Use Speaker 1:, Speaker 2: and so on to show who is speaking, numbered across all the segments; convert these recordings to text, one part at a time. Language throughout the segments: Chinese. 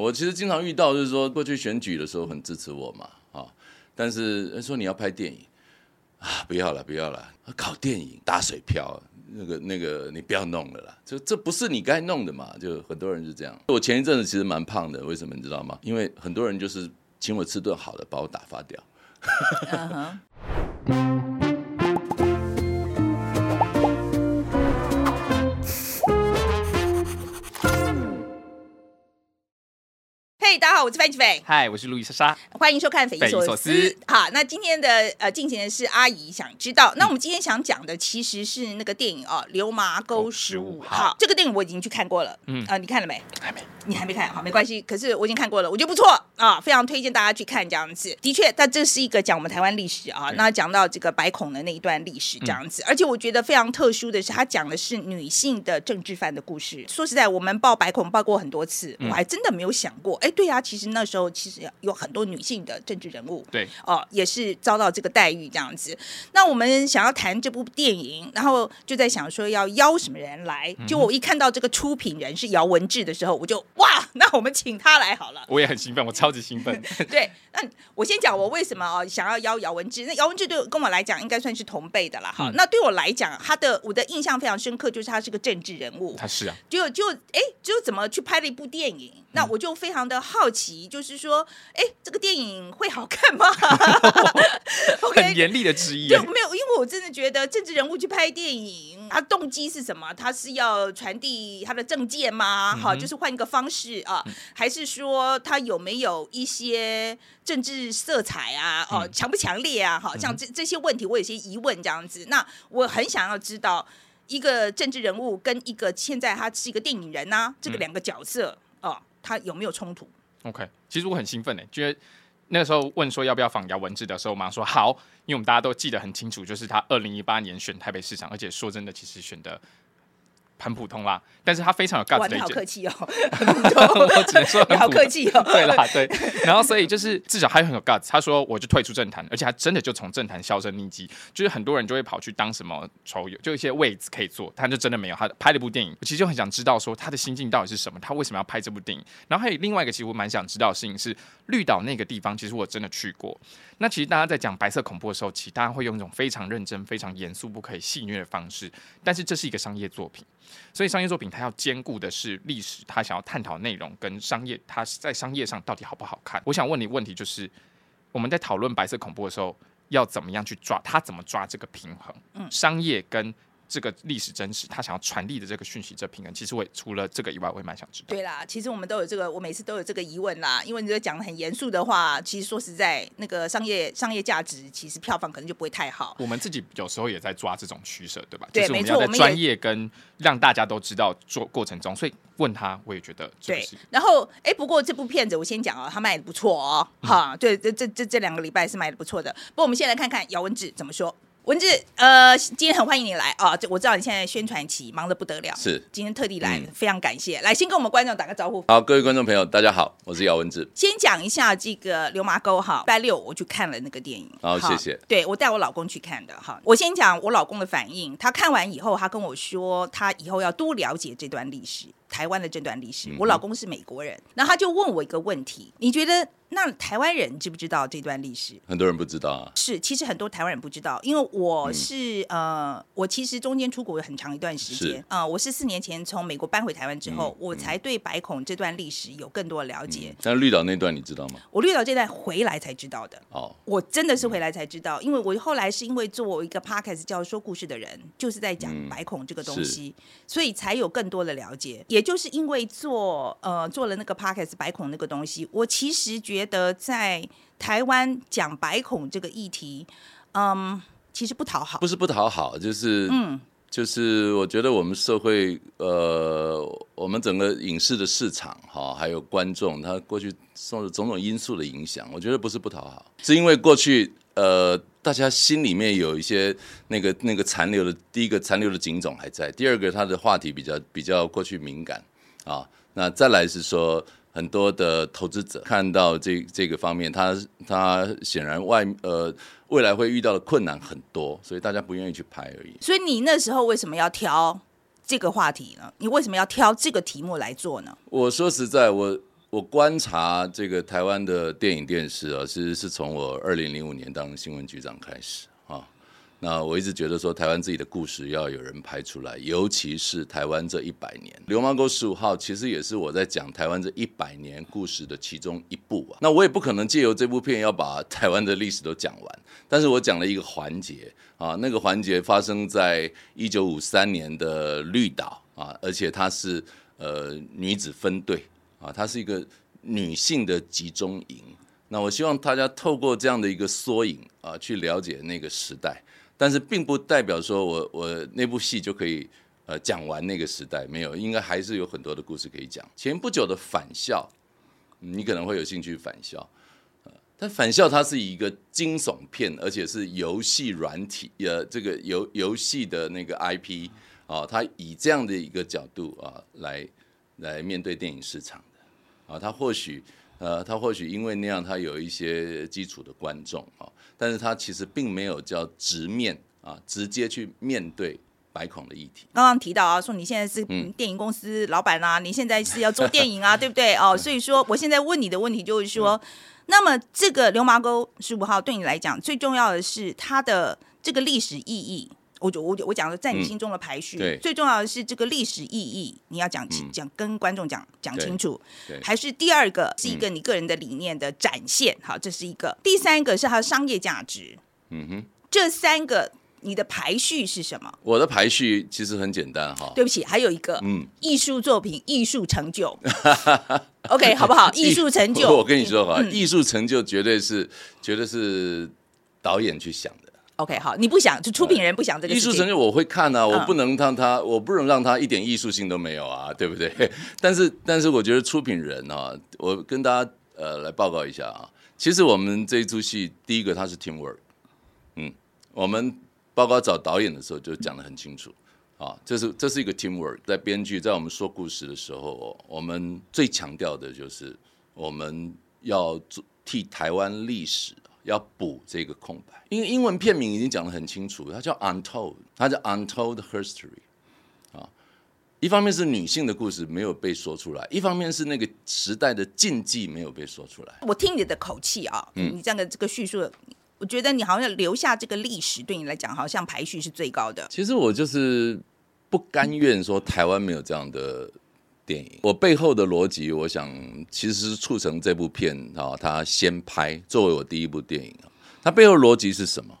Speaker 1: 我其实经常遇到，就是说过去选举的时候很支持我嘛，啊，但是说你要拍电影啊，不要了，不要了，搞电影打水漂，那个那个你不要弄了啦，就这不是你该弄的嘛，就很多人是这样。我前一阵子其实蛮胖的，为什么你知道吗？因为很多人就是请我吃顿好的，把我打发掉。
Speaker 2: 大家好，我是范志斐，
Speaker 3: 嗨，我是路易莎莎。
Speaker 2: 欢迎收看《匪夷所思
Speaker 3: 所思》。
Speaker 2: 好，那今天的呃进行的是阿姨想知道。那我们今天想讲的其实是那个电影哦，《流麻沟十五
Speaker 3: 15
Speaker 2: 号
Speaker 3: 号》。
Speaker 2: 这个电影我已经去看过了，嗯
Speaker 3: 嗯
Speaker 2: 啊、你看了没？
Speaker 3: 还没，
Speaker 2: 你还没看，好，没关系。可是我已经看过了，我觉得不错啊，非常推荐大家去看这样子。的确，它这是一个讲我们台湾历史啊，那讲到这个白孔的那一段历史这样子，而且我觉得非常特殊的是，它讲的是女性的政治犯的故事。说实在，我们报白孔报过很多次，我还真的没有想过，哎，对呀、其实那时候其实有很多女性的政治人物，
Speaker 3: 对，
Speaker 2: 哦，也是遭到这个待遇这样子。那我们想要谈这部电影，然后就在想说要邀什么人来。就我一看到这个出品人是姚文志的时候，我就哇，那我们请他来好了。
Speaker 3: 我也很兴奋，我超级兴奋。
Speaker 2: 对，那我先讲我为什么哦想要邀姚文志。那姚文志对我跟我来讲应该算是同辈的啦。哈、
Speaker 3: 嗯
Speaker 2: 那对我来讲，他的我的印象非常深刻，就是他是个政治人物。
Speaker 3: 他是啊，
Speaker 2: 就就哎，就怎么去拍了一部电影？那我就非常的好奇，就是说，哎，这个电影会好看吗？OK，
Speaker 3: 很严厉的质疑
Speaker 2: 对。没有，因为我真的觉得政治人物去拍电影，他动机是什么？他是要传递他的政见吗？好、
Speaker 3: 嗯
Speaker 2: 就是换一个方式啊，还是说他有没有一些政治色彩啊？哦，
Speaker 3: 嗯
Speaker 2: 强不强烈啊？好像这这些问题，我有些疑问这样子。那我很想要知道。一个政治人物跟一个现在他是一个电影人呐、这个
Speaker 3: 嗯
Speaker 2: 两个角色哦，他有没有冲突
Speaker 3: ？OK，其实我很兴奋诶，觉得那个时候问说要不要访姚文字的时候，我马上说好，因为我们大家都记得很清楚，就是他二零一八年选台北市长，而且说真的，其实选的很普通啦，但是他非常有 guts，的一件
Speaker 2: 你好客，气哦，
Speaker 3: 我只能说很普通
Speaker 2: 客气哦。
Speaker 3: 对啦，对，然后所以就是至少他很有 guts，他说我就退出政坛，而且他真的就从政坛销声匿迹，就是很多人就会跑去当什么仇友，就一些位置可以坐，他就真的没有，他拍了一部电影，我其实就很想知道说他的心境到底是什么，他为什么要拍这部电影？然后还有另外一个其实我蛮想知道的事情是绿岛那个地方，其实我真的去过。那其实大家在讲白色恐怖的时候，其实大家会用一种非常认真、非常严肃、不可以戏谑的方式，但是这是一个商业作品。所以商业作品它要兼顾的是历史，它想要探讨内容跟商业，它在商业上到底好不好看？我想问你问题就是，我们在讨论白色恐怖的时候，要怎么样去抓？它怎么抓这个平衡？
Speaker 2: 嗯
Speaker 3: 商业跟这个历史真实，他想要传递的这个讯息，这平衡，其实我也除了这个以外，我也蛮想知道。
Speaker 2: 对啦，其实我们都有这个，我每次都有这个疑问啦。因为你这讲的很严肃的话，其实说实在，那个商业商业价值，其实票房可能就不会太好。
Speaker 3: 我们自己有时候也在抓这种取舍，对吧？
Speaker 2: 对没错我们
Speaker 3: 在专业跟让大家都知道做过程中，所以问他，我也觉得这个
Speaker 2: 对，然后哎，不过这部片子我先讲哦，他卖的不错哦，
Speaker 3: 嗯
Speaker 2: 哈，对，这这这这两个礼拜是卖的不错的。不过我们先来看看姚文智怎么说。文志，呃，今天很欢迎你来啊！这我知道你现在宣传期忙得不得了，
Speaker 1: 是
Speaker 2: 今天特地来，
Speaker 1: 嗯
Speaker 2: 非常感谢。来，先跟我们观众打个招呼。
Speaker 1: 好，各位观众朋友，大家好，我是姚文志。
Speaker 2: 先讲一下这个流麻沟哈，礼拜六我去看了那个电影。哈
Speaker 1: 好谢谢
Speaker 2: 对我带我老公去看的哈。我先讲我老公的反应，他看完以后，他跟我说，他以后要多了解这段历史，台湾的这段历
Speaker 1: 嗯
Speaker 2: 史。我老公是美国人，然后他就问我一个问题：你觉得那台湾人知不知道这段历史？
Speaker 1: 很多人不知道啊，
Speaker 2: 是，其实很多台湾人不知道，因为我
Speaker 1: 嗯
Speaker 2: 是、呃，我其实中间出国有很长一段时间
Speaker 1: 啊，
Speaker 2: 呃，我是四年前从美国搬回台湾之后，
Speaker 1: 嗯
Speaker 2: 我才对白孔这段历史有更多的了解。
Speaker 1: 但绿岛那段你知道吗？
Speaker 2: 我绿岛这段回来才知道的。
Speaker 1: 哦，
Speaker 2: 我真的是回来才知道，因为我后来是因为做一个 podcast 叫说故事的人，就是在讲
Speaker 1: 嗯
Speaker 2: 白孔这个东西，所以才有更多的了解。也就是因为做呃做了那个 podcast 白孔那个东西，我其实觉得在台湾讲白孔这个议题，嗯，其实不讨好
Speaker 1: 不。是不讨好，就是
Speaker 2: 嗯，
Speaker 1: 就是我觉得我们社会呃，我们整个影视的市场哈，还有观众，他过去受了种种因素的影响，我觉得不是不讨好，是因为过去呃，大家心里面有一些那个那个残留的，第一个残留的警种还在，第二个他的话题比较比较过去敏感啊，那再来是说。很多的投资者看到这这个方面，他他显然外呃未来会遇到的困难很多，所以大家不愿意去拍而已。
Speaker 2: 所以你那时候为什么要挑这个话题呢？你为什么要挑这个题目来做呢？
Speaker 1: 我说实在，我我观察这个台湾的电影电视啊，其实是从我二零零五年当新闻局长开始啊。那我一直觉得说，台湾自己的故事要有人拍出来，尤其是台湾这一百年，《流氓沟十五号》其实也是我在讲台湾这一百年故事的其中一部啊。那我也不可能借由这部片要把台湾的历史都讲完，但是我讲了一个环节啊，那个环节发生在一九五三年的绿岛啊，而且它是呃女子分队啊，它是一个女性的集中营。那我希望大家透过这样的一个缩影啊，去了解那个时代。但是并不代表说我我那部戏就可以呃讲完那个时代，没有，应该还是有很多的故事可以讲。前不久的《返校》，你可能会有兴趣，《返校》呃，但《返校》它是一个惊悚片，而且是游戏软体，呃，这个游游戏的那个 IP 啊，它以这样的一个角度啊来来面对电影市场的啊，它或许。呃，他或许因为那样，他有一些基础的观众啊，但是他其实并没有叫直面啊，直接去面对白孔的议题。
Speaker 2: 刚刚提到啊，说你现在是电影公司老板啊，你现在是要做电影啊，对不对？哦，所以说我现在问你的问题就是说，那么这个流麻沟十五号对你来讲最重要的是它的这个历史意义。我就我我讲的在你心中的排序，最重要的是这个历史意义，你要讲讲跟观众讲讲清楚，还是第二个是一个你个人的理念的展现，好，这是一个，第三个是它的商业价值，嗯哼，这三个你的排序是什么？
Speaker 1: 我的排序其实很简单哈，
Speaker 2: 对不起，还有一个，嗯，艺术作品、艺术成就，OK，好不好？艺术成就，
Speaker 1: 我跟你说哈，艺术成就绝对是绝对是导演去想的。
Speaker 2: OK，好，你不想就出品人不想这个
Speaker 1: 艺术成就，我会看啊，我不能让他，我不能让他一点艺术性都没有啊，对不对？但是，但是我觉得出品人啊，我跟大家呃来报告一下啊，其实我们这一出戏，第一个它是 team work，嗯，我们包括找导演的时候就讲的很清楚啊，这是这是一个 team work，在编剧在我们说故事的时候，我们最强调的就是我们要做替台湾历史。要补这个空白，因为英文片名已经讲得很清楚，它叫 Untold，它叫 Untold History，啊，一方面是女性的故事没有被说出来，一方面是那个时代的禁忌没有被说出来。
Speaker 2: 我听你的口气啊，你这样的这个叙述，我觉得你好像留下这个历史，对你来讲好像排序是最高的。
Speaker 1: 其实我就是不甘愿说台湾没有这样的。电影，我背后的逻辑，我想其实是促成这部片啊，它先拍作为我第一部电影啊，它背后逻辑是什么？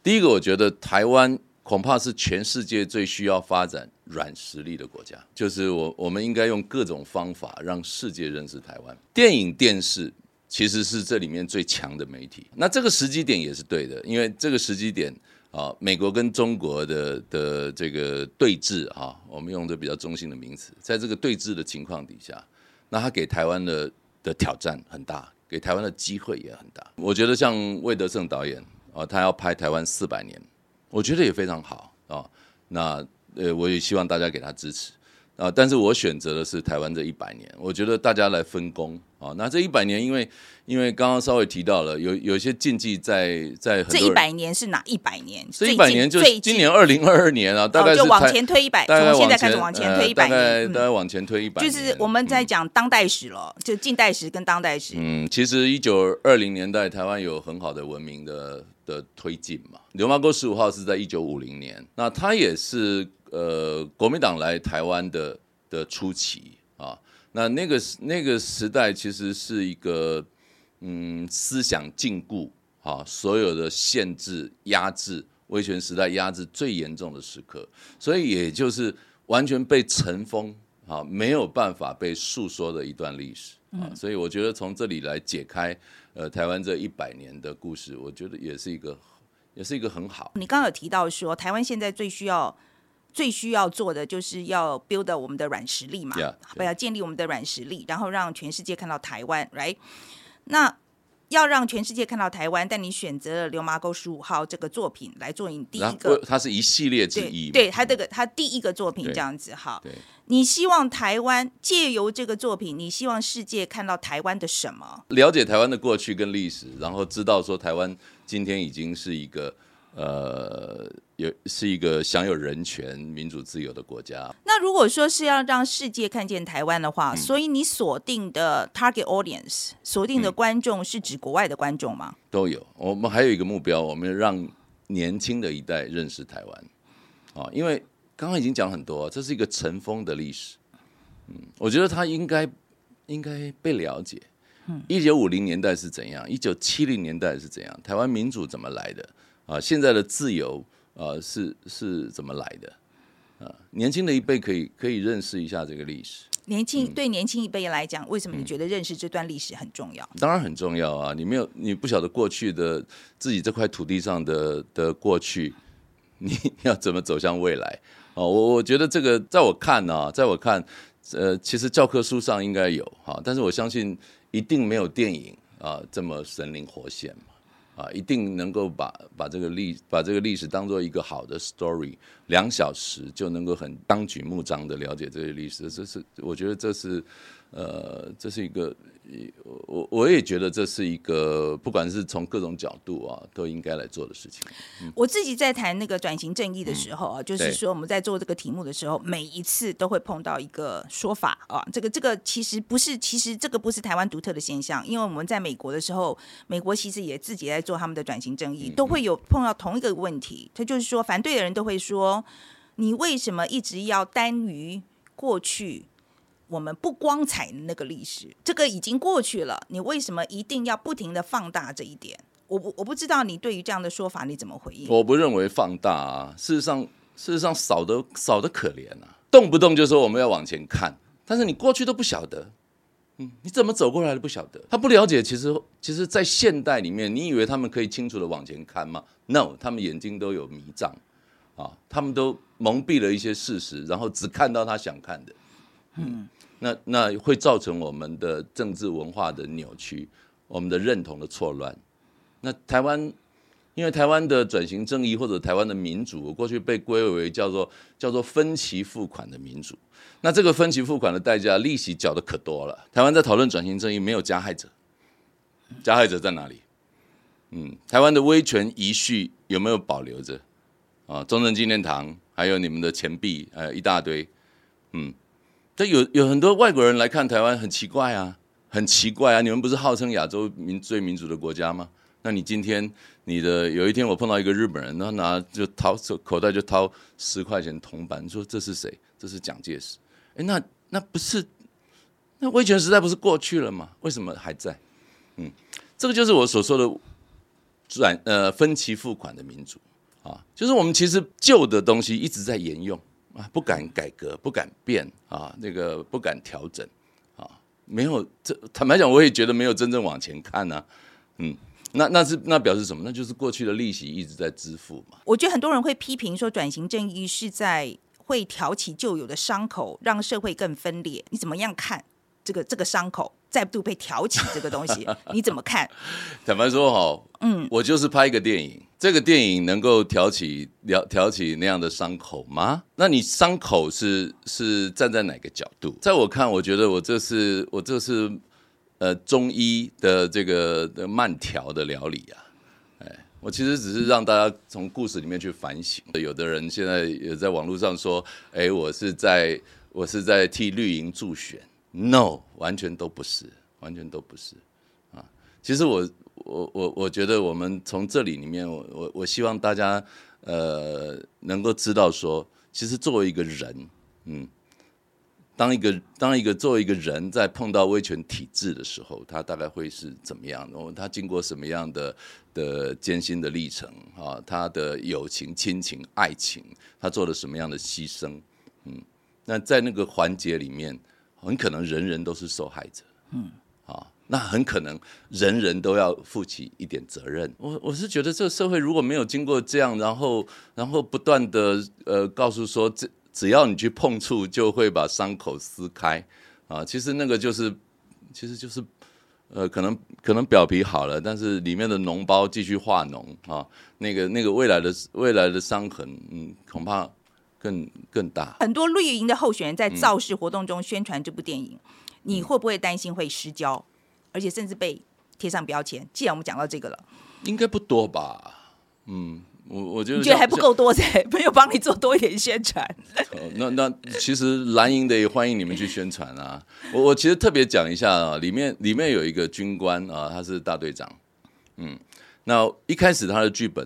Speaker 1: 第一个，我觉得台湾恐怕是全世界最需要发展软实力的国家，就是我我们应该用各种方法让世界认识台湾。电影电视其实是这里面最强的媒体，那这个时机点也是对的，因为这个时机点。啊，美国跟中国的的这个对峙啊，我们用的比较中性的名词，在这个对峙的情况底下，那他给台湾的的挑战很大，给台湾的机会也很大。我觉得像魏德胜导演啊，他要拍台湾四百年，我觉得也非常好啊。那呃，我也希望大家给他支持啊。但是我选择的是台湾这一百年，我觉得大家来分工啊。那这一百年，因为因为刚刚稍微提到了，有有一些禁忌在在
Speaker 2: 这一百年是哪一百年？
Speaker 1: 这一百年就今年二零二二年啊，大概
Speaker 2: 就往前推一百，从现在开始往前推一百
Speaker 1: 年，大概往前推一百，
Speaker 2: 就是我们在讲当代史了，就近代史跟当代史。
Speaker 1: 嗯，其实一九二零年代台湾有很好的文明的的推进嘛。流麻沟十五号是在一九五零年，那它也是呃国民党来台湾的的初期啊。那那个那个时代其实是一个。嗯，思想禁锢，啊，所有的限制、压制，威权时代压制最严重的时刻，所以也就是完全被尘封，啊，没有办法被诉说的一段历史，啊，所以我觉得从这里来解开，呃，台湾这一百年的故事，我觉得也是一个，也是一个很好。
Speaker 2: 你刚刚有提到说，台湾现在最需要、最需要做的，就是要 build 我们的软实力嘛，不要建立我们的软实力，然后让全世界看到台湾，right？那要让全世界看到台湾，但你选择了《流麻沟十五号》这个作品来做你第一个，
Speaker 1: 它是一系列之一，
Speaker 2: 对他这个他第一个作品这样子哈。你希望台湾借由这个作品，你希望世界看到台湾的什么？
Speaker 1: 了解台湾的过去跟历史，然后知道说台湾今天已经是一个呃有是一个享有人权、民主自由的国家。
Speaker 2: 那如果说是要让世界看见台湾的
Speaker 1: 嗯
Speaker 2: 话，所以你锁定的 target audience 锁定
Speaker 1: 嗯
Speaker 2: 的观众是指国外的观众吗？
Speaker 1: 都有。我们还有一个目标，我们让年轻的一代认识台湾。啊，因为刚刚已经讲很多，这是一个尘封的历史。嗯，我觉得它应该应该被了解。一九五零年代是怎样？一九七零年代是怎样？台湾民主怎么来的？啊，现在的自由啊是是怎么来的？啊，年轻的一辈可以可以认识一下这个历史。
Speaker 2: 年轻、
Speaker 1: 嗯
Speaker 2: 对年轻一辈来讲，为什么你觉得认识这段历史很重要？
Speaker 1: 当然很重要啊！你没有，你不晓得过去的自己这块土地上的的过去，你要怎么走向未来？哦，我我觉得这个，在我看呢、在我看，呃，其实教科书上应该有哈，但是我相信一定没有电影啊这么神灵活现嘛，啊，一定能够把把这个历把这个历史当做一个好的 story，两小时就能够很当举目张的了解这些历史，这是我觉得这是呃，这是一个我我也觉得这是一个，不管是从各种角度啊，都应该来做的事情。
Speaker 2: 我自己在谈那个转型正义的时候啊，就是说我们在做这个题目的时候，每一次都会碰到一个说法啊，这个这个其实不是，其实这个不是台湾独特的现象，因为我们在美国的时候，美国其实也自己在做他们的转型正
Speaker 1: 嗯
Speaker 2: 义，都会有碰到同一个问题，他就是说反对的人都会说，你为什么一直要耽于过去？我们不光彩的那个历史，这个已经过去了，你为什么一定要不停的放大这一点？我不我不知道你对于这样的说法你怎么回应？
Speaker 1: 我不认为放大啊，事实上事实上少的少的可怜啊，动不动就说我们要往前看，但是你过去都不晓得，嗯，你怎么走过来的不晓得，他不了解，其实其实，在现代里面，你以为他们可以清楚的往前看吗？No，他们眼睛都有迷障啊，他们都蒙蔽了一些事实，然后只看到他想看的，嗯，那那会造成我们的政治文化的扭曲，我们的认同的错乱。那台湾因为台湾的转型正义或者台湾的民主，我过去被归为叫做叫做分期付款的民主。那这个分期付款的代价，利息缴的可多了。台湾在讨论转型正义，没有加害者，加害者在哪里？嗯，台湾的威权遗绪有没有保留着？啊，中正纪念堂还有你们的钱币，呃，一大堆。嗯，这有有很多外国人来看台湾，很奇怪啊，很奇怪啊！你们不是号称亚洲民最民主的国家吗？那你今天你的有一天我碰到一个日本人，他拿就掏手口袋就掏十块钱铜板，说这是谁？这是蒋介石。哎，那那不是那威权时代不是过去了吗？为什么还在？嗯，这个就是我所说的转呃分期付款的民主啊，就是我们其实旧的东西一直在沿用啊，不敢改革，不敢变啊，那个不敢调整啊，没有这坦白讲，我也觉得没有真正往前看呢、嗯。那那是那表示什么？那就是过去的利息一直在支付嘛。
Speaker 2: 我觉得很多人会批评说，转型正义是在会挑起旧有的伤口，让社会更分裂。你怎么样看这个这个伤口再度被挑起这个东西？你怎么看？
Speaker 1: 坦白说哈，嗯，我就是拍一个电影，这个电影能够挑起挑挑起那样的伤口吗？那你伤口是是站在哪个角度？在我看，我觉得我这是我这是呃中医的这个的慢调的疗理啊。我其实只是让大家从故事里面去反省。有的人现在也在网络上说：“哎，我是在我是在替绿营助选。”No，完全都不是，完全都不是啊。其实我我我我觉得我们从这里里面，我我我希望大家呃能够知道说，其实作为一个人，嗯。当一个当一个作为一个人在碰到威权体制的时候，他大概会是怎么样？的他经过什么样的的艰辛的历程啊？他的友情、亲情、爱情，他做了什么样的牺牲？嗯，那在那个环节里面，很可能人人都是受害者。嗯，那很可能人人都要负起一点责任。我我是觉得这个社会如果没有经过这样，然后然后不断的呃告诉说这。只要你去碰触，就会把伤口撕开啊！其实那个就是，其实就是，呃，可能可能表皮好了，但是里面的脓包继续化脓啊，那个那个未来的未来的伤痕，嗯，恐怕更更大。
Speaker 2: 很多绿营的候选人在
Speaker 1: 嗯
Speaker 2: 造势活动中宣传这部电影，你会不会担心会失焦，而且甚至被贴上标签？既然我们讲到这个了，
Speaker 1: 应该不多吧？嗯，我我觉得
Speaker 2: 你觉得还不够多噻？没有帮你做多一点宣传。
Speaker 1: 哦那那其实蓝营的也欢迎你们去宣传啊。我我其实特别讲一下啊，里面里面有一个军官啊，他是大队长，嗯，那一开始他的剧本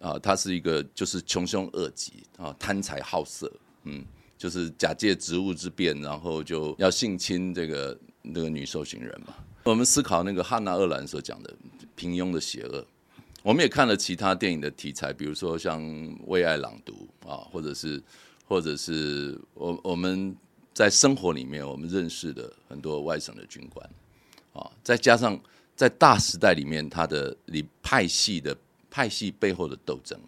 Speaker 1: 啊，他是一个就是穷凶恶极啊，贪财好色，嗯，就是假借职务之便，然后就要性侵这个那个女受刑人嘛。我们思考那个汉娜·厄兰所讲的平庸的邪恶，我们也看了其他电影的题材，比如说像《为爱朗读》啊，或者是或者是我我们在生活里面我们认识的很多外省的军官啊，再加上在大时代里面他的里派系的派系背后的斗争，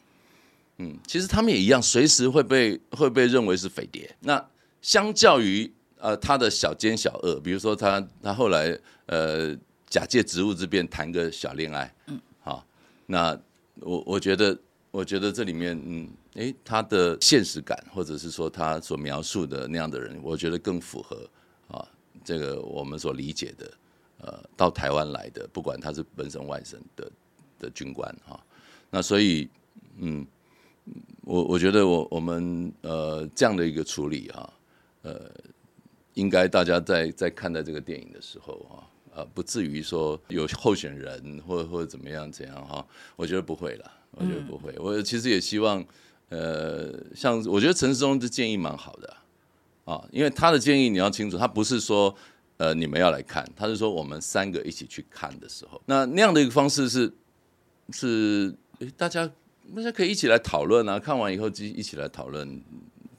Speaker 1: 嗯，其实他们也一样，随时会被会被认为是匪谍。那相较于呃他的小奸小恶，比如说他他后来呃假借职务之便谈个小恋爱，嗯，好，那我我觉得我觉得这里面嗯，诶，他的现实感，或者是说他所描述的那样的人，我觉得更符合啊这个我们所理解的呃到台湾来的，不管他是本省外省的的军官哈、那所以嗯。我我觉得我我们呃这样的一个处理哈、呃，应该大家在在看待这个电影的时候啊、呃，不至于说有候选人或者或者怎么样怎样哈、我觉得不会啦，我觉得不会。我其实也希望呃，像我觉得陈世忠的建议蛮好的啊啊，因为他的建议你要清楚，他不是说呃你们要来看，他是说我们三个一起去看的时候，那那样的一个方式是是诶大家大家可以一起来讨论啊，看完以后就一起来讨论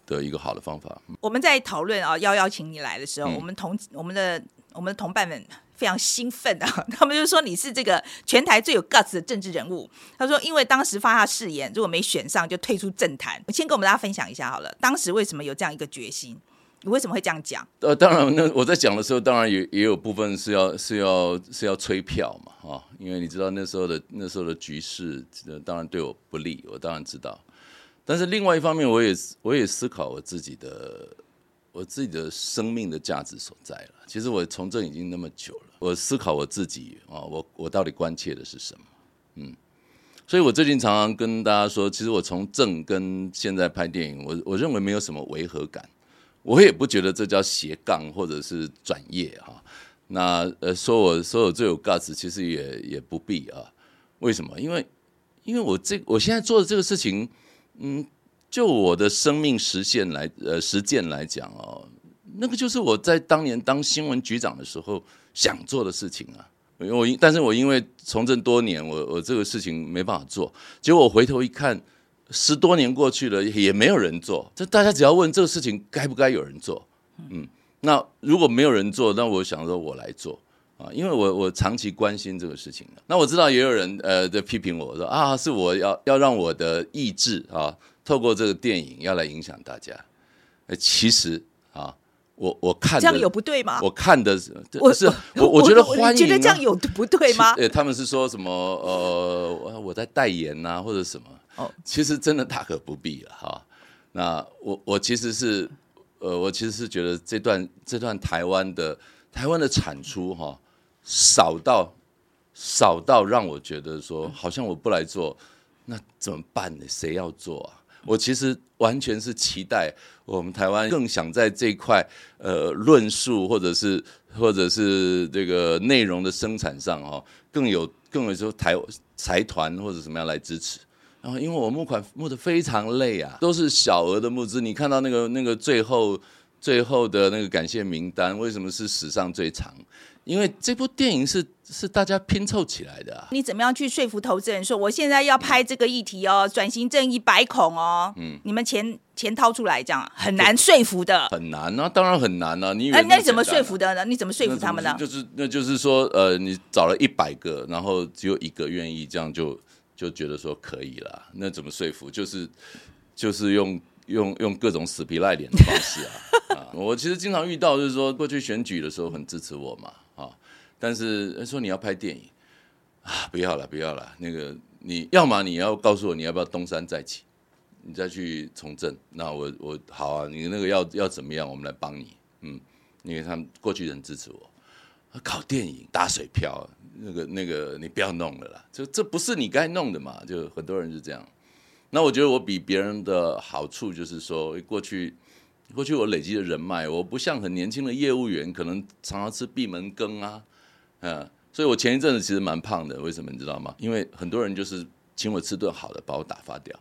Speaker 1: 的一个好的方法。
Speaker 2: 我们在讨论啊，要邀请你来的时候，
Speaker 1: 嗯
Speaker 2: 我们同我们的我们的同伴们非常兴奋啊，他们就说你是这个全台最有 guts 的政治人物。他说，因为当时发下誓言，如果没选上就退出政坛。我先跟我们大家分享一下好了，当时为什么有这样一个决心？你为什么会这样讲？
Speaker 1: 呃，当然，那我在讲的时候，当然也也有部分是要是要是要催票嘛，啊，因为你知道那时候的那时候的局势，呃当然对我不利，我当然知道。但是另外一方面，我也我也思考我自己的我自己的生命的价值所在了。其实我从政已经那么久了，我思考我自己啊，我我到底关切的是什么？嗯，所以我最近常常跟大家说，其实我从政跟现在拍电影，我我认为没有什么违和感。我也不觉得这叫斜杠或者是转业哈、那呃，说我说我最有价值其实也也不必啊。为什么？因为因为我这我现在做的这个事情，嗯，就我的生命实现来呃实践来讲哦，那个就是我在当年当新闻局长的时候想做的事情啊。因为我因但是我因为从政多年，我我这个事情没办法做，结果我回头一看。十多年过去了，也没有人做。这大家只要问这个事情该不该有人做，嗯，那如果没有人做，那我想说我来做啊，因为我我长期关心这个事情的。那我知道也有人呃在批评我说啊，是我要要让我的意志啊，透过这个电影要来影响大家。呃，其实啊，我我看的
Speaker 2: 这样有不对吗？
Speaker 1: 我看的是
Speaker 2: 我
Speaker 1: 是我我觉得欢迎、啊，
Speaker 2: 觉得这样有不对吗？
Speaker 1: 呃，他们是说什么呃，我我在代言呐、或者什么。
Speaker 2: 哦，
Speaker 1: 其实真的大可不必了哈。那我我其实是呃，我其实是觉得这段这段台湾的台湾的产出哈，少到少到让我觉得说，好像我不来做，那怎么办呢？谁要做啊？我其实完全是期待我们台湾更想在这块呃论述或者是或者是这个内容的生产上哈、哦，更有更有说台财团或者什么样来支持。然后，因为我募款募的非常累啊，都是小额的募资。你看到那个那个最后最后的那个感谢名单，为什么是史上最长？因为这部电影是是大家拼凑起来的、啊。
Speaker 2: 你怎么样去说服投资人说，我现在要拍这个议题哦，转型正义百孔哦，嗯，你们钱钱掏出来，这样很难说服的。
Speaker 1: 很难啊，当然很难啊。你
Speaker 2: 那
Speaker 1: 么
Speaker 2: 那你怎么说服的呢？你怎么说服他们呢？
Speaker 1: 就是那就是说，呃，你找了一百个，然后只有一个愿意，这样就就觉得说可以了。那怎么说服？就是就是用用用各种死皮赖脸的方式啊 啊！我其实经常遇到，就是说过去选举的时候很支持我嘛啊，但是说你要拍电影啊，不要了，不要了。那个你要么你要告诉我你要不要东山再起，你再去从政。那我我好啊，你那个要要怎么样，我们来帮你。嗯，因为他们过去人支持我。搞电影打水漂，那个那个你不要弄了啦，就这不是你该弄的嘛，就很多人是这样。那我觉得我比别人的好处就是说，过去过去我累积的人脉，我不像很年轻的业务员，可能常常吃闭门羹啊，嗯，所以我前一阵子其实蛮胖的，为什么你知道吗？因为很多人就是请我吃顿好的，把我打发掉。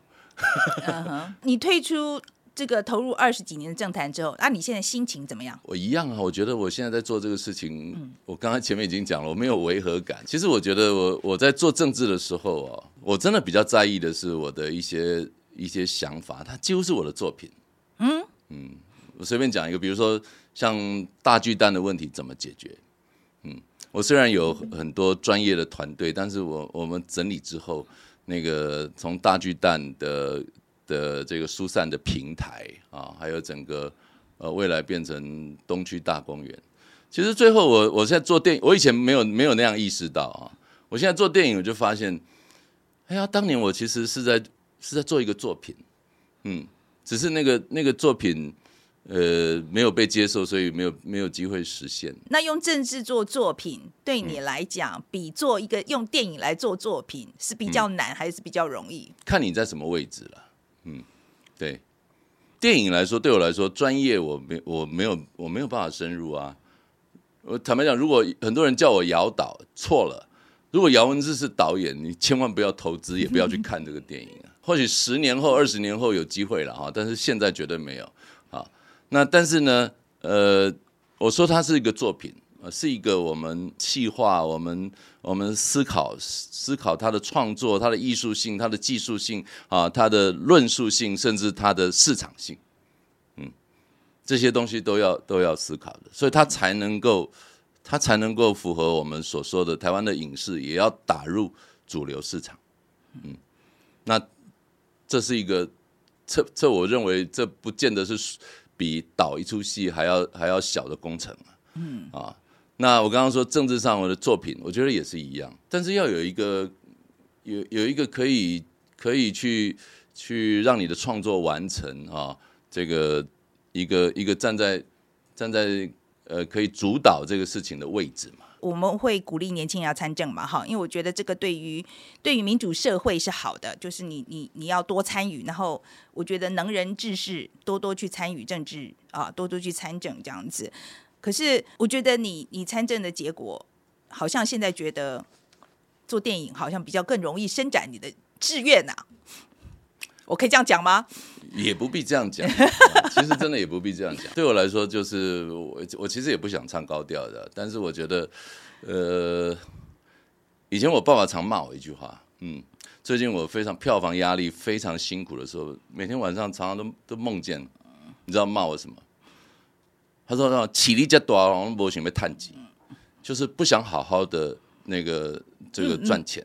Speaker 2: 你退出这个投入二十几年的政坛之后，那你现在心情怎么样？
Speaker 1: 我一样啊，我觉得我现在在做这个事情，我刚才前面已经讲了，我没有违和感。其实我觉得我我在做政治的时候哦，我真的比较在意的是我的一些一些想法，它几乎是我的作品。嗯嗯，我随便讲一个，比如说像大巨蛋的问题怎么解决？嗯，我虽然有很多专业的团队，但是我我们整理之后。那个从大巨蛋的的这个疏散的平台啊，还有整个呃未来变成东区大公园。其实最后我我现在做电影，我以前没有没有那样意识到啊。我现在做电影，我就发现，哎呀，当年我其实是在是在做一个作品，嗯，只是那个那个作品。呃，没有被接受，所以没有没有机会实现。
Speaker 2: 那用政治做作品，对你来讲，比做一个用电影来做作品是比较难，还是比较容易？
Speaker 1: 看你在什么位置了。嗯，对，电影来说，对我来说，专业我没我没有我没有办法深入啊。我坦白讲，如果很多人叫我姚导，错了。如果姚文志是导演，你千万不要投资，也不要去看这个电影啊。或许十年后、二十年后有机会了哈，但是现在绝对没有。那但是呢，呃，我说它是一个作品，呃，是一个我们细化、我们我们思考、思考它的创作、它的艺术性、它的技术性啊、它的论述性，甚至它的市场性，嗯，这些东西都要都要思考的，所以它才能够，它才能够符合我们所说的台湾的影视也要打入主流市场，嗯，那这是一个，这这我认为这不见得是。比导一出戏还要还要小的工程啊，嗯啊，那我刚刚说政治上我的作品，我觉得也是一样，但是要有一个有有一个可以可以去去让你的创作完成啊，这个一个一个站在站在呃可以主导这个事情的位置嘛。
Speaker 2: 我们会鼓励年轻人要参政嘛，哈，因为我觉得这个对于对于民主社会是好的，就是你你你要多参与，然后我觉得能人志士多多去参与政治啊，多多去参政这样子。可是我觉得你你参政的结果，好像现在觉得做电影好像比较更容易伸展你的志愿呐。我可以这样讲吗？
Speaker 1: 也不必这样讲，其实真的也不必这样讲。对我来说，就是我我其实也不想唱高调的，但是我觉得，呃，以前我爸爸常骂我一句话，嗯，最近我非常票房压力非常辛苦的时候，每天晚上常常都都梦见，你知道骂我什么？他说让起力加多，我们不想被探级，就是不想好好的那个这个赚钱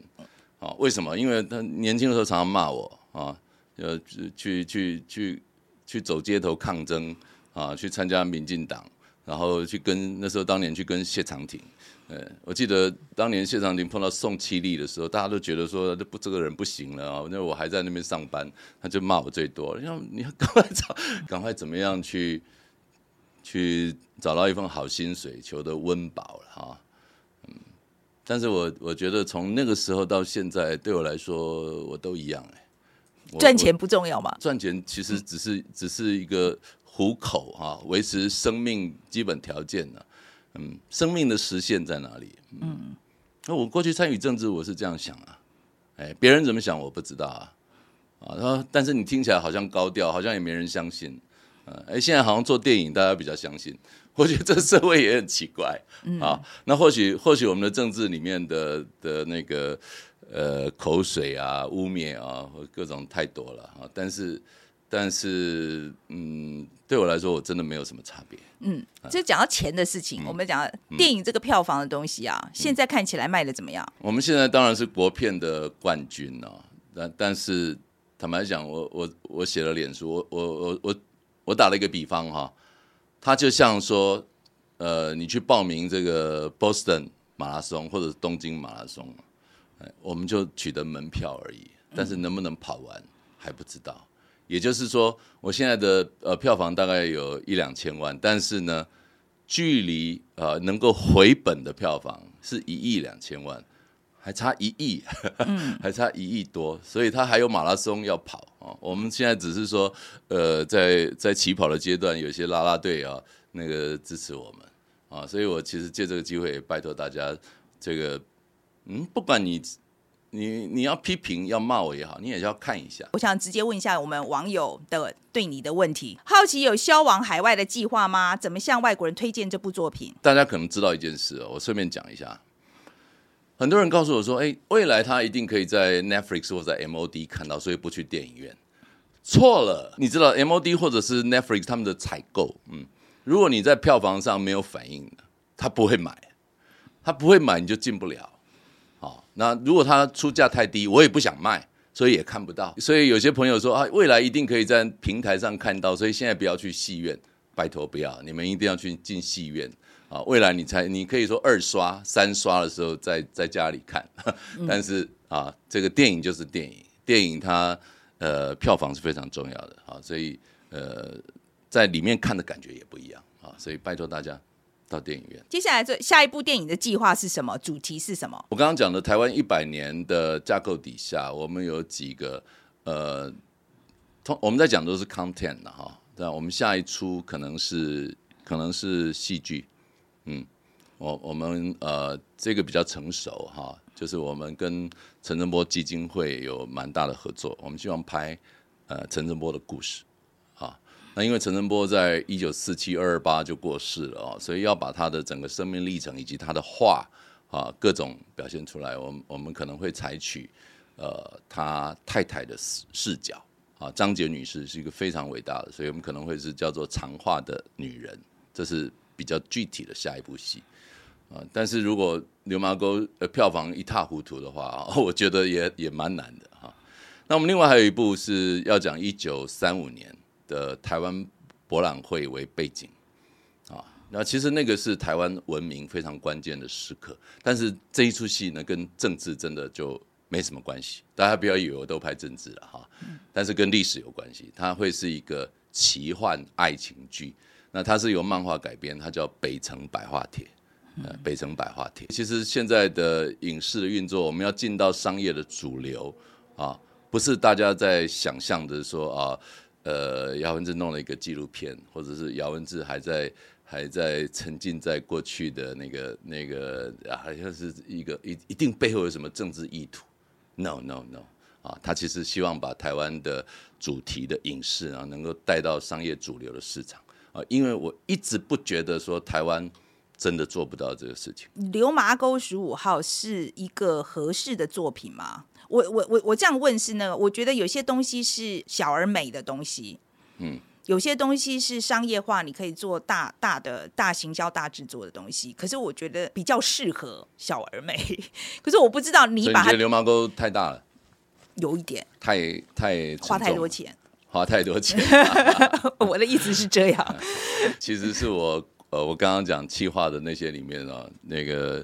Speaker 1: 啊？为什么？因为他年轻的时候常常骂我啊。呃，去去去去走街头抗争啊，去参加民进党，然后去跟那时候当年去跟谢长廷，呃，我记得当年谢长廷碰到宋七力的时候，大家都觉得说这不这个人不行了啊，那我还在那边上班，他就骂我最多，要你要 赶快找，赶快怎么样去去找到一份好薪水，求得温饱了哈，嗯，但是我我觉得从那个时候到现在，对我来说我都一样。
Speaker 2: 赚钱不重要嘛？
Speaker 1: 赚钱其实只是只是一个糊口哈，维持生命基本条件呢。嗯，生命的实现在哪里？嗯，那我过去参与政治，我是这样想啊。哎，别人怎么想我不知道啊。啊，然后但是你听起来好像高调，好像也没人相信。呃，哎，现在好像做电影，大家比较相信。我觉得这个社会也很奇怪。啊，那或许或许我们的政治里面的的那个。呃，口水啊，污蔑啊，或各种太多了啊！但是，但是，嗯，对我来说，我真的没有什么差别。
Speaker 2: 嗯，就讲到钱的事情，我们讲电影这个票房的东西啊，现在看起来卖的怎么样？
Speaker 1: 我们现在当然是国片的冠军哦，但但是坦白讲，我我我写了脸书，我我我我我打了一个比方哈，它就像说，呃，你去报名这个 Boston 马拉松或者东京马拉松。我们就取得门票而已，但是能不能跑完还不知道。也就是说，我现在的呃票房大概有一两千万，但是呢，距离呃能够回本的票房是一亿两千万，还差一亿，还差一亿多，所以他还有马拉松要跑啊。哦。我们现在只是说，呃，在在起跑的阶段，有些拉拉队啊，那个支持我们啊，所以我其实借这个机会也拜托大家，这个嗯，不管你你你要批评要骂我也好，你也要看一下。
Speaker 2: 我想直接问一下我们网友的对你的问题，好奇有销往海外的计划吗？怎么向外国人推荐这部作品？
Speaker 1: 大家可能知道一件事哦，我顺便讲一下。很多人告诉我说：“哎，未来他一定可以在 Netflix 或者 MOD 看到，所以不去电影院。”错了，你知道 MOD 或者是 Netflix 他们的采购，嗯，如果你在票房上没有反应，他不会买，他不会买你就进不了。好，那如果他出价太低，我也不想卖，所以也看不到。所以有些朋友说啊，未来一定可以在平台上看到，所以现在不要去戏院，拜托不要，你们一定要去进戏院。啊，未来你才你可以说二刷、三刷的时候在 在家里看，但是啊，这个电影就是电影，电影它呃票房是非常重要的啊，所以呃在里面看的感觉也不一样啊，所以拜托大家到电影院。
Speaker 2: 接下来这下一部电影的计划是什么？主题是什么？
Speaker 1: 我刚刚讲的台湾一百年的架构底下，我们有几个呃，通我们在讲都是 content 的哈，那我们下一出可能是可能是戏剧。嗯，我我们呃这个比较成熟哈，就是我们跟陈振波基金会有蛮大的合作，我们希望拍呃陈振波的故事啊。那因为陈振波在一九四七二二八就过世了哦，所以要把他的整个生命历程以及他的画啊各种表现出来，我们我们可能会采取呃他太太的视视角啊，张杰女士是一个非常伟大的，所以我们可能会是叫做长画的女人，这是。比较具体的下一部戏啊，但是如果《流麻沟》呃票房一塌糊涂的话，我觉得也也蛮难的哈。那我们另外还有一部是要讲一九三五年的台湾博览会为背景啊，那其实那个是台湾文明非常关键的时刻，但是这一出戏呢跟政治真的就没什么关系，大家不要以为我都拍政治了哈，但是跟历史有关系，它会是一个奇幻爱情剧。那它是由漫画改编，它叫《北城百花帖》。呃，《北城百花帖》其实现在的影视的运作，我们要进到商业的主流啊，不是大家在想象的说啊，呃，姚文志弄了一个纪录片，或者是姚文志还在还在沉浸在过去的那个那个，好像是一个一一定背后有什么政治意图？No No No！啊，他其实希望把台湾的主题的影视啊，能够带到商业主流的市场。啊，因为我一直不觉得说台湾真的做不到这个事情。
Speaker 2: 流麻沟十五号是一个合适的作品吗？我我我我这样问是那个，我觉得有些东西是小而美的东西，嗯，有些东西是商业化，你可以做大大的大行销、大制作的东西。可是我觉得比较适合小而美。可是我不知道你把
Speaker 1: 流氓沟太大了，
Speaker 2: 有一点
Speaker 1: 太太
Speaker 2: 花太多钱。
Speaker 1: 花太多钱，
Speaker 2: 我的意思是这样。
Speaker 1: 其实是我呃，我刚刚讲气划的那些里面啊，那个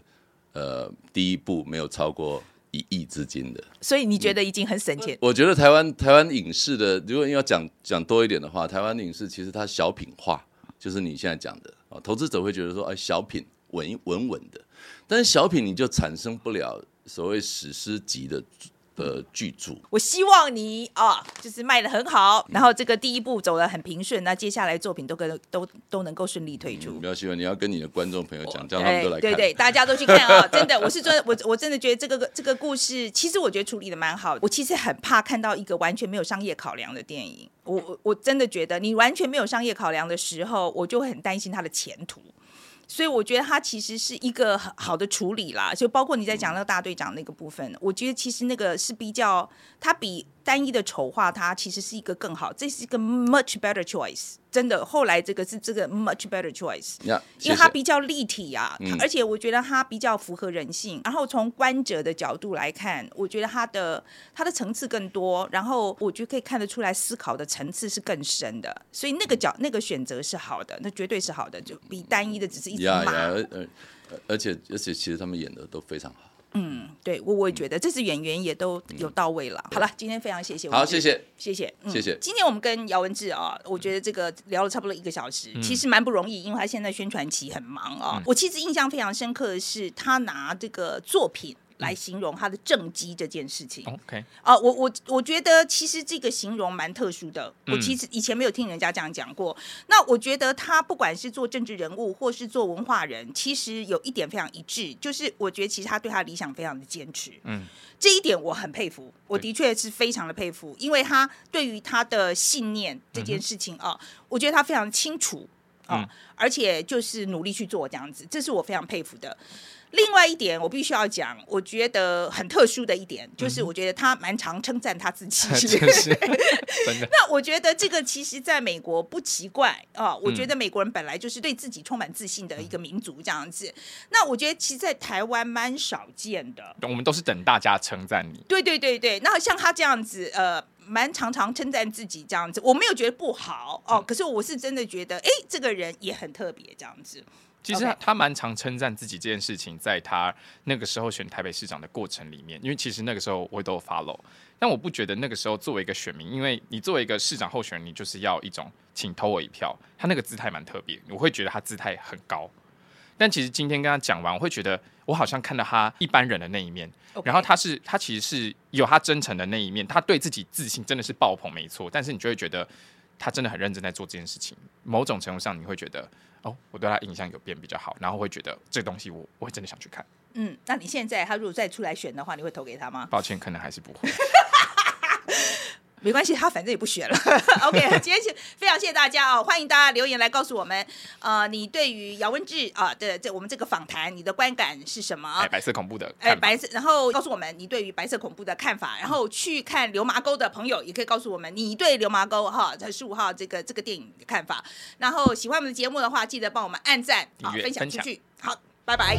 Speaker 1: 呃，第一步没有超过一亿资金的。
Speaker 2: 所以你觉得已经很省钱？
Speaker 1: 我觉得台湾台湾影视的，如果要讲讲多一点的话，台湾影视其实它小品化，就是你现在讲的啊，投资者会觉得说，哎，小品稳稳稳的，但是小品你就产生不了所谓史诗级的。的剧组，
Speaker 2: 我希望你啊，就是卖的很好，然后这个第一步走的很平顺，那接下来作品都跟都都能够顺利推出。
Speaker 1: 不要希望你要跟你的观众朋友讲，叫他们都来看。
Speaker 2: 对对，大家都去看啊！真的，我是真我我真的觉得这个这个故事，其实我觉得处理的蛮好。我其实很怕看到一个完全没有商业考量的电影，我我我真的觉得你完全没有商业考量的时候，我就会很担心它的前途。所以我觉得它其实是一个很好的处理啦，就包括你在讲那个大队长那个部分，我觉得其实那个是比较，它比单一的丑化它其实是一个更好，这是一个 much better choice。真的，后来这个是这个 much better choice，因为它比较立体啊，而且我觉得它比较符合人性。然后从观者的角度来看，我觉得它的它的层次更多，然后我觉得可以看得出来思考的层次是更深的。所以那个角那个选择是好的，那绝对是好的，就比单一的只是一直骂。
Speaker 1: 而且而且其实他们演的都非常好。
Speaker 2: 嗯，对我我也觉得这次演员也都有到位了。好了，今天非常谢谢。
Speaker 1: 好，谢谢，
Speaker 2: 谢谢，
Speaker 1: 谢谢。
Speaker 2: 今天我们跟姚文志啊，我觉得这个聊了差不多一个小时，其实蛮不容易，因为他现在宣传期很忙啊。我其实印象非常深刻的是，他拿这个作品来形容他的政绩这件事情。
Speaker 3: OK，
Speaker 2: 啊，我我我觉得其实这个形容蛮特殊的，我
Speaker 3: 嗯
Speaker 2: 其实以前没有听人家这样讲过。那我觉得他不管是做政治人物或是做文化人，其实有一点非常一致，就是我觉得其实他对他的理想非常的坚持。
Speaker 3: 嗯，
Speaker 2: 这一点我很佩服，我的确是非常的佩服，因为他对于他的信念这件事情啊，我觉得他非常清楚啊，
Speaker 3: 嗯
Speaker 2: 而且就是努力去做这样子，这是我非常佩服的。另外一点，我必须要讲，我觉得很特殊的一点，就是我觉得他蛮常称赞他自己。那我觉得这个其实在美国不奇怪啊、我
Speaker 3: 嗯
Speaker 2: 觉得美国人本来就是对自己充满自信的一个民族这样子。那我觉得其实，在台湾蛮少见的。
Speaker 3: 我们都是等大家称赞你，
Speaker 2: 对对对对，那像他这样子，呃，蛮常常称赞自己这样子，我没有觉得不好哦，可是我是真的觉得，哎，这个人也很特别这样子。
Speaker 3: 其实他他蛮常称赞自己这件事情，在他那个时候选台北市长的过程里面，因为其实那个时候我都有 follow，但我不觉得那个时候作为一个选民，因为你作为一个市长候选人，你就是要一种请投我一票，他那个姿态蛮特别，我会觉得他姿态很高。但其实今天跟他讲完，我会觉得我好像看到他一般人的那一面然后他是他其实是有他真诚的那一面，他对自己自信真的是爆棚，没错。但是你就会觉得他真的很认真在做这件事情，某种程度上你会觉得哦，我对他印象有变比较好，然后会觉得这个东西我我会真的想去看。
Speaker 2: 嗯，那你现在他如果再出来选的话，你会投给他吗？
Speaker 3: 抱歉，可能还是不会。
Speaker 2: 没关系，他反正也不选了。OK，今天是非常谢谢大家哦，欢迎大家留言来告诉我们，呃，你对于姚文智啊的这我们这个访谈，你的观感是什么？
Speaker 3: 哎，白色恐怖的
Speaker 2: 哎，白色，然后告诉我们你对于白色恐怖的看法，然后去看流麻沟的朋友也可以告诉我们你对流麻沟哈在十五号这个这个电影的看法。然后喜欢我们的节目的话，记得帮我们按赞啊，分享出去。好，拜拜。